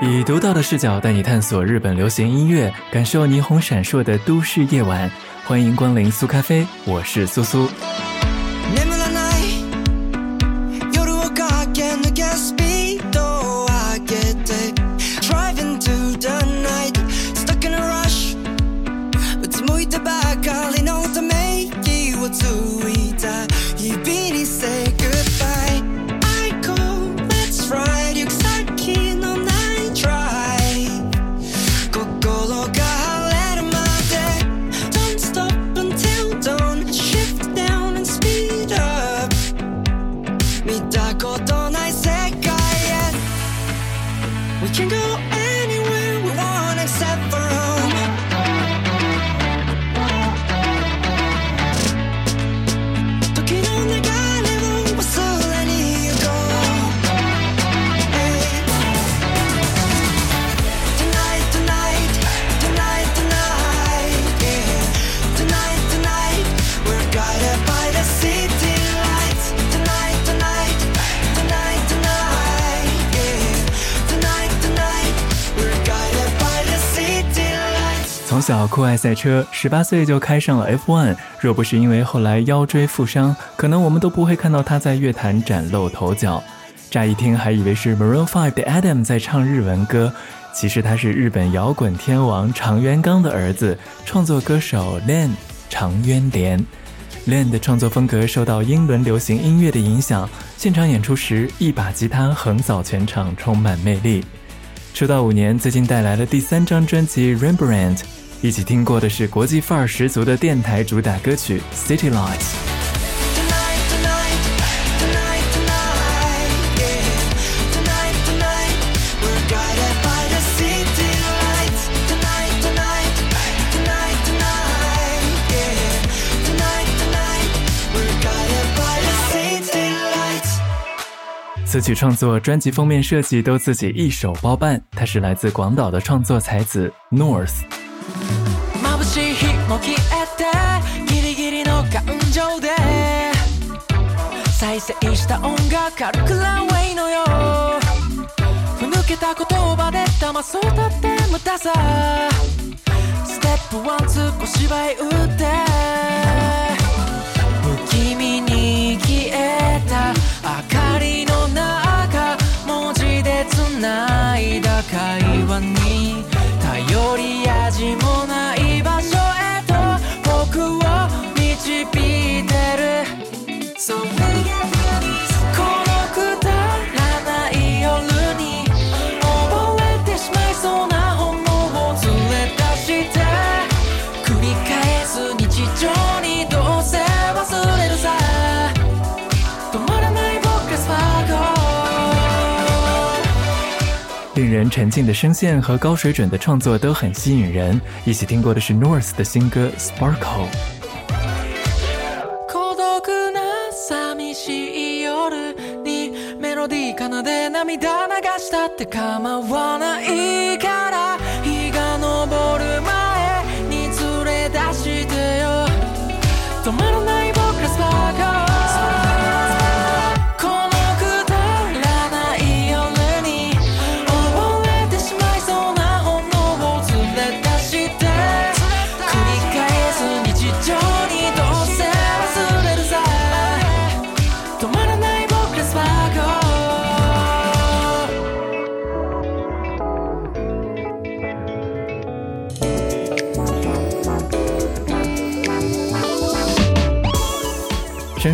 以独到的视角带你探索日本流行音乐，感受霓虹闪烁的都市夜晚。欢迎光临苏咖啡，我是苏苏。小酷爱赛车，十八岁就开上了 F1。若不是因为后来腰椎负伤，可能我们都不会看到他在乐坛崭露头角。乍一听还以为是 Maroon Five 的 Adam 在唱日文歌，其实他是日本摇滚天王长渊刚的儿子，创作歌手 Len 长渊廉。Len 的创作风格受到英伦流行音乐的影响，现场演出时一把吉他横扫全场，充满魅力。出道五年，最近带来了第三张专辑 Rembrandt。一起听过的是国际范儿十足的电台主打歌曲《City Lights》。此曲创作、专辑封面设计都自己一手包办。他是来自广岛的创作才子 North。眩しい日も消えてギリギリの感情で再生した音楽軽くランウェイのよふぬけた言葉で騙そうたって無駄さステップワンツー小芝居打って不気味に消え令人沉浸的声线和高水准的创作都很吸引人。一起听过的是 North 的新歌《Sparkle》。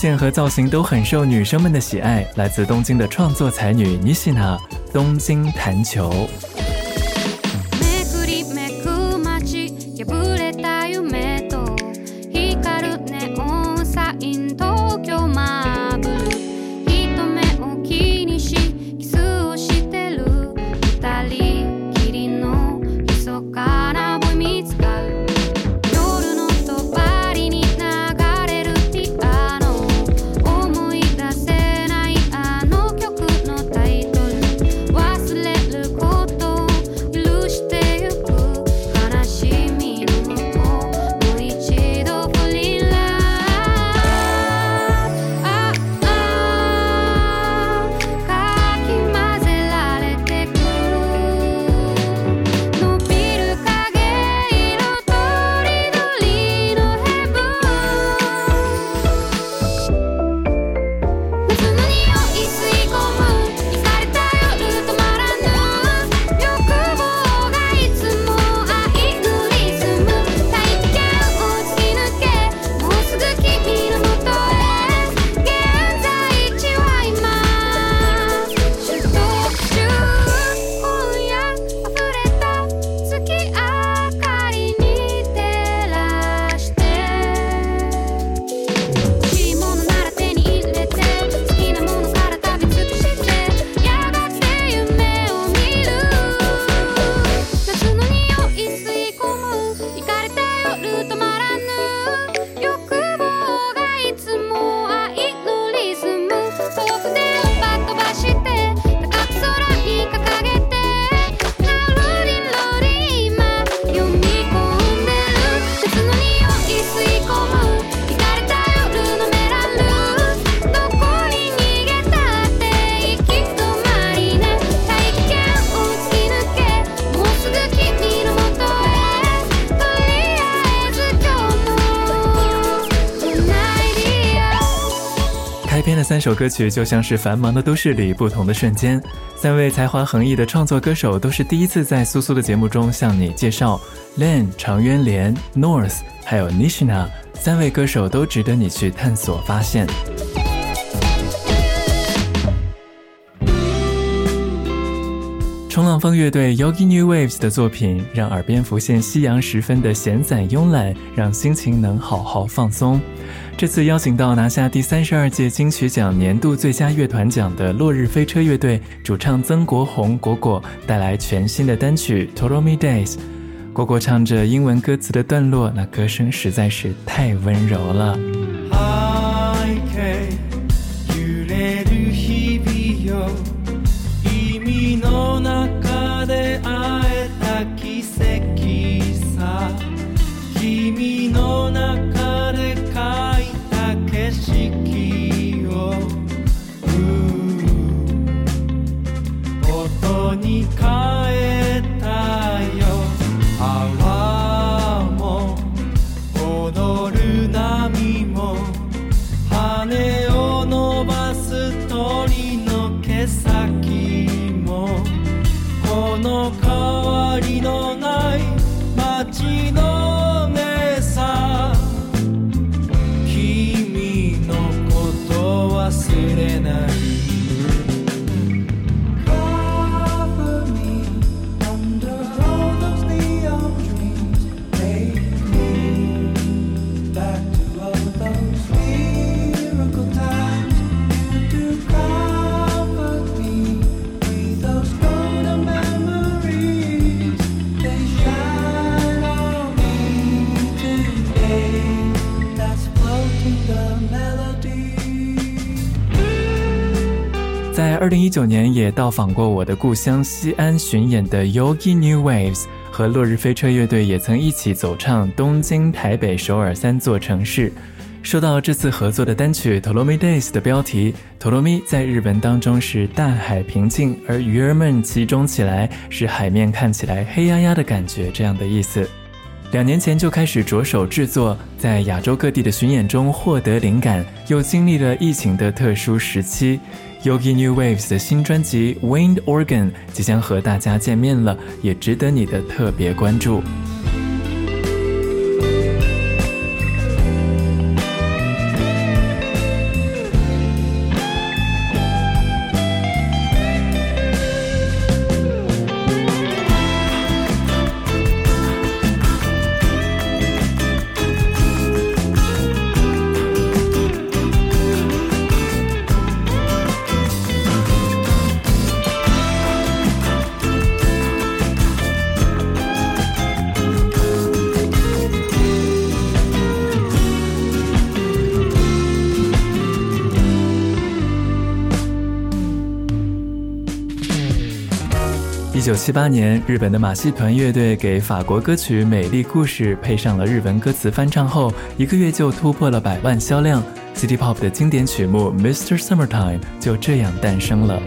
线和造型都很受女生们的喜爱。来自东京的创作才女妮西娜，东京弹球。这首歌曲就像是繁忙的都市里不同的瞬间。三位才华横溢的创作歌手都是第一次在苏苏的节目中向你介绍。Len、常渊莲、North，还有 Nishina，三位歌手都值得你去探索发现。冲浪风乐队 Yogi New Waves 的作品，让耳边浮现夕阳时分的闲散慵懒，让心情能好好放松。这次邀请到拿下第三十二届金曲奖年度最佳乐团奖的落日飞车乐队主唱曾国宏果果，带来全新的单曲《toro me days》。果果唱着英文歌词的段落，那歌声实在是太温柔了。二零一九年也到访过我的故乡西安巡演的 Yogi New Waves 和落日飞车乐队也曾一起走唱东京、台北、首尔三座城市。说到这次合作的单曲《Toromi Days》的标题，Toromi 在日文当中是大海平静，而鱼儿们集中起来是海面看起来黑压压的感觉这样的意思。两年前就开始着手制作，在亚洲各地的巡演中获得灵感，又经历了疫情的特殊时期。Yogi New Waves 的新专辑《Wind Organ》即将和大家见面了，也值得你的特别关注。七八年，日本的马戏团乐队给法国歌曲《美丽故事》配上了日文歌词翻唱后，一个月就突破了百万销量。City Pop 的经典曲目《Mr. Summertime》就这样诞生了。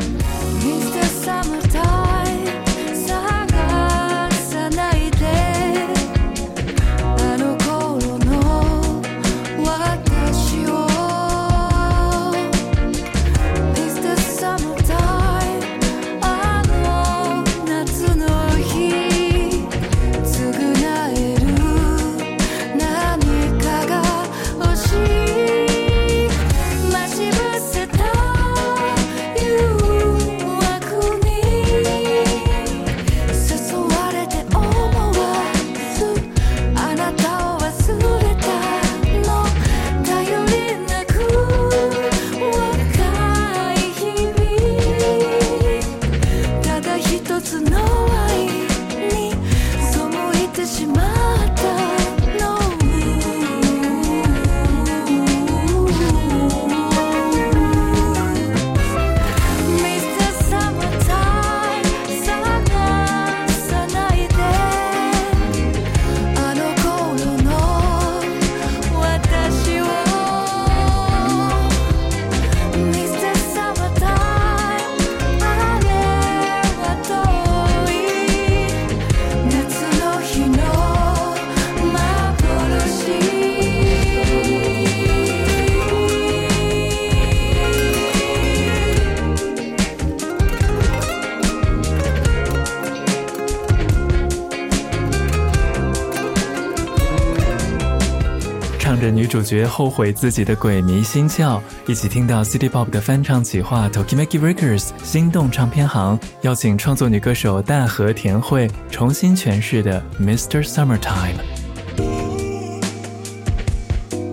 着女主角后悔自己的鬼迷心窍，一起听到 City Pop 的翻唱企划 Tokimeki Records 心动唱片行邀请创作女歌手大和田惠重新诠释的 Mr. Summertime。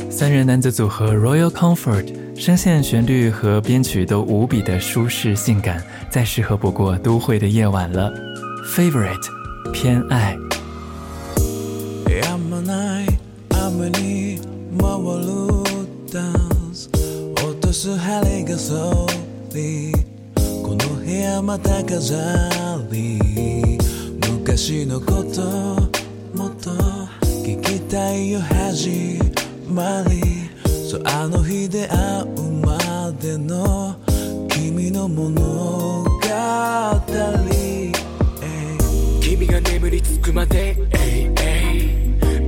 三人男子组合 Royal Comfort，声线、旋律和编曲都无比的舒适性感，再适合不过都会的夜晚了。Favorite，偏爱。回るダンス。落とす針がそり。この部屋また飾り。昔のこともっと聞きたいよ始まり。そうあの日で会うまでの君の物語。君が眠りつくまで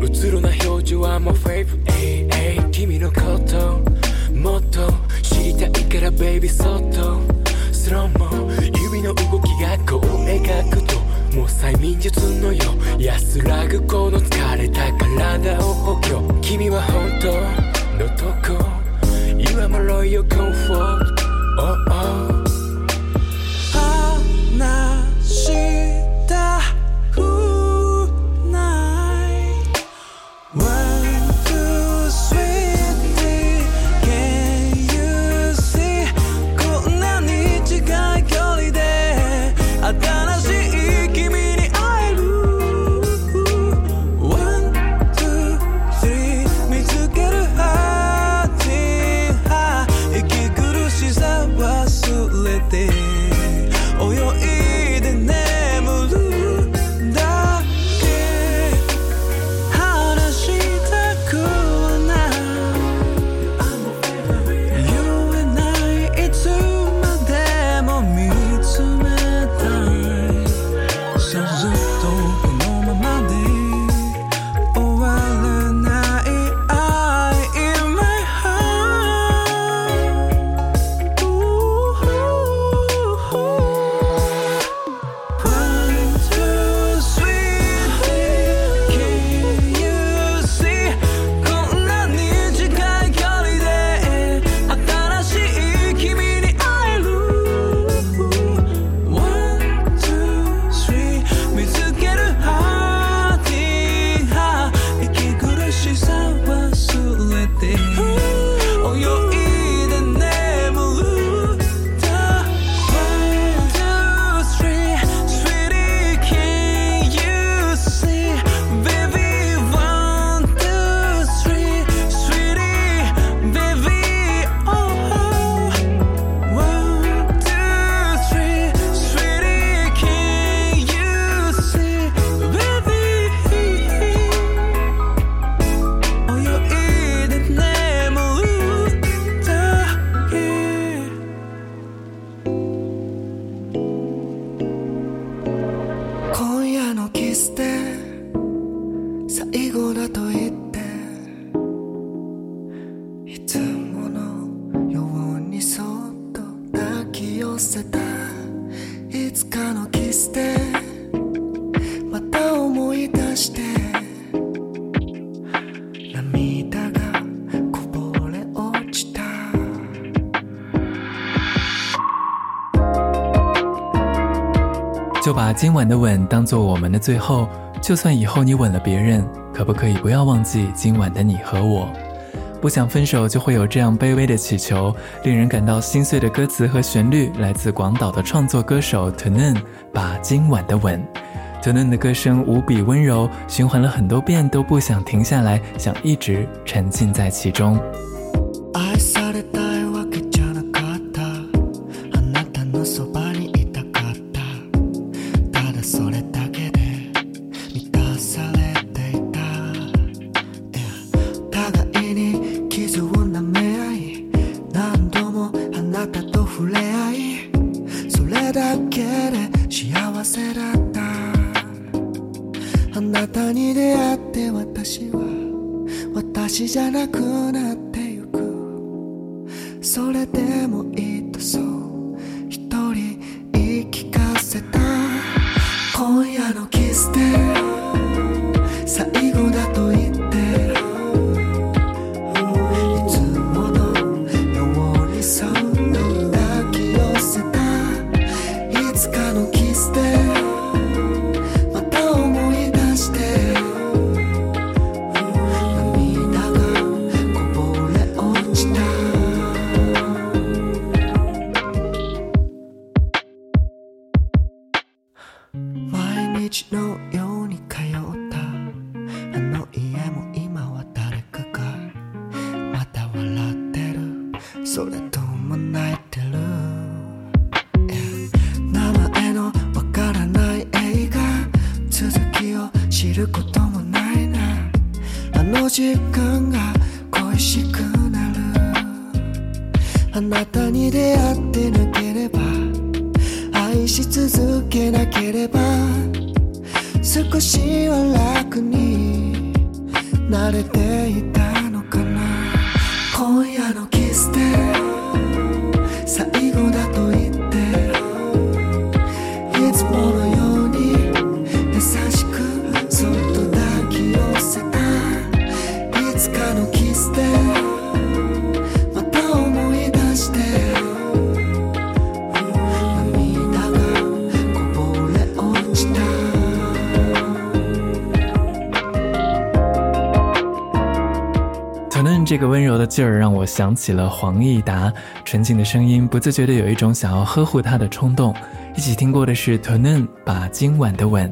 うつろな表情はもうフェイブ君のこともっと知りたいからベイビーそっと。スローも指の動きがこう描くともう催眠術のよ安らぐこの疲れた体を補強。君は本当のとこ You are my royal comfort oh oh. 今晚的吻当做我们的最后，就算以后你吻了别人，可不可以不要忘记今晚的你和我？不想分手，就会有这样卑微的祈求，令人感到心碎的歌词和旋律，来自广岛的创作歌手 t u n n 把今晚的吻。t u n n 的歌声无比温柔，循环了很多遍都不想停下来，想一直沉浸在其中。今夜のキスで。最後ることもないな。あの時間が恋しくなる。あなたに出会ってなければ愛し続けなければ少しは楽に慣れていたのかな。今夜のキスで最後だと这个温柔的劲儿让我想起了黄义达，纯净的声音，不自觉的有一种想要呵护他的冲动。一起听过的是 t o n n 把今晚的吻。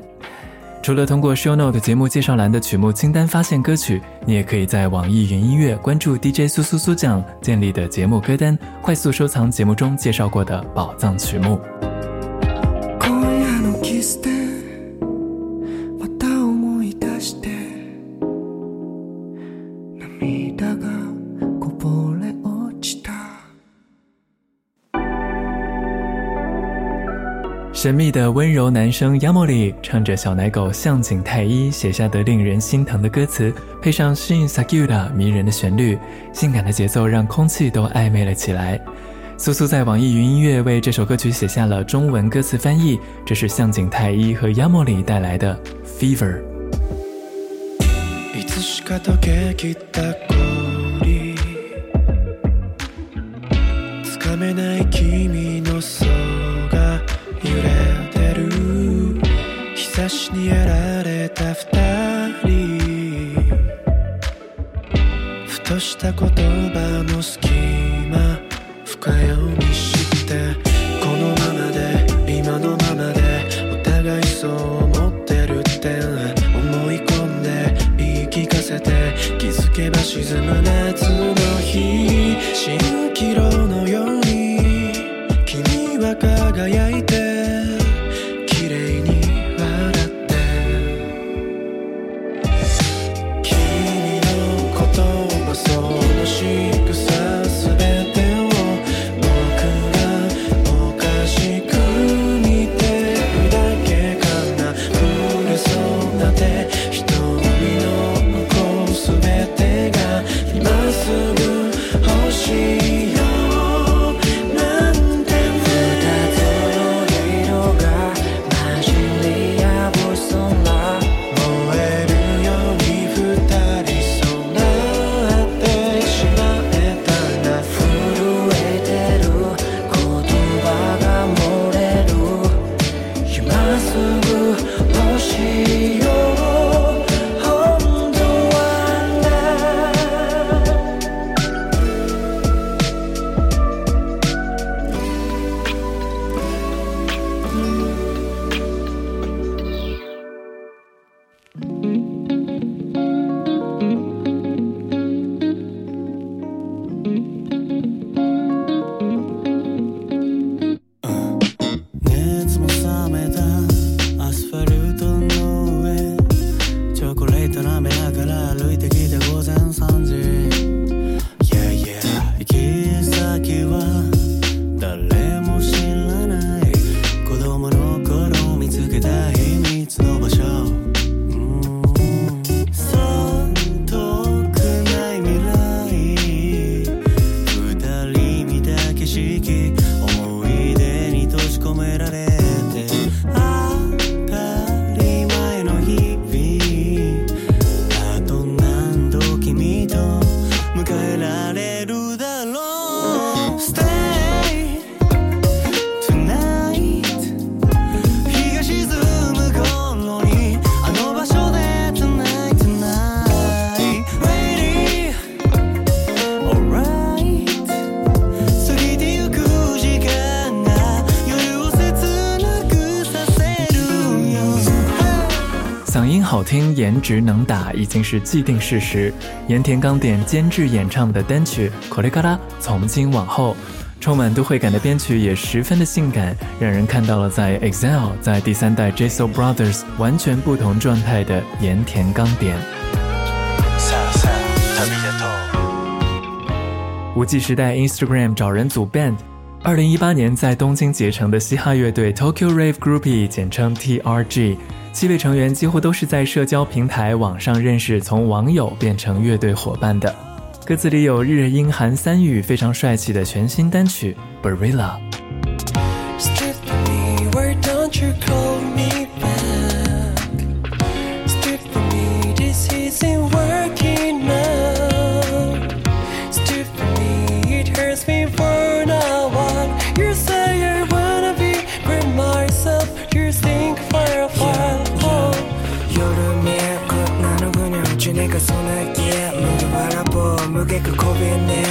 除了通过 Show Note 节目介绍栏的曲目清单发现歌曲，你也可以在网易云音乐关注 DJ 苏苏苏酱建立的节目歌单，快速收藏节目中介绍过的宝藏曲目。神秘的温柔男声 Yamori 唱着小奶狗向井太一写下的令人心疼的歌词，配上 Shin Sakuda 迷人的旋律，性感的节奏让空气都暧昧了起来。苏苏在网易云音乐为这首歌曲写下了中文歌词翻译，这是向井太一和 Yamori 带来的 Fever。しにやられた二人。ふとした言葉の隙間深読みし颜值能打，已经是既定事实。盐田刚典监制演唱的单曲《これから》，从今往后，充满都会感的编曲也十分的性感，让人看到了在 EXILE 在第三代 JSO Brothers 完全不同状态的盐田刚典。无忌时代 Instagram 找人组 band， 二零一八年在东京结成的嘻哈乐队 Tokyo Rave Groupie，简称 TRG，七位成员几乎都是在社交平台网上认识，从网友变成乐队伙伴的。歌词里有日英韩三语，非常帅气的全新单曲 Barilla。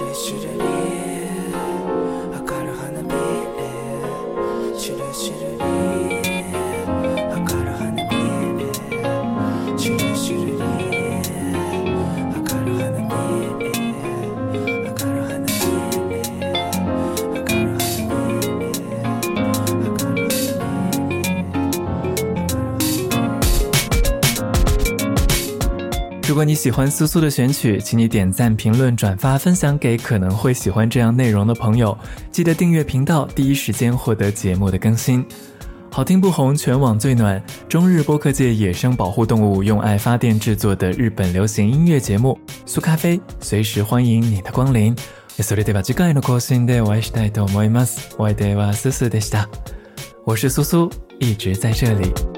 明るい花見れしゅるしるり果你喜欢苏苏的选曲，请你点赞、评论、转发、分享给可能会喜欢这样内容的朋友。记得订阅频道，第一时间获得节目的更新。好听不红，全网最暖。中日播客界野生保护动物用爱发电制作的日本流行音乐节目《苏咖啡》，随时欢迎你的光临。それでは次回の更新でお会いしたいと思います。お相手は苏苏でした。我是苏苏，一直在这里。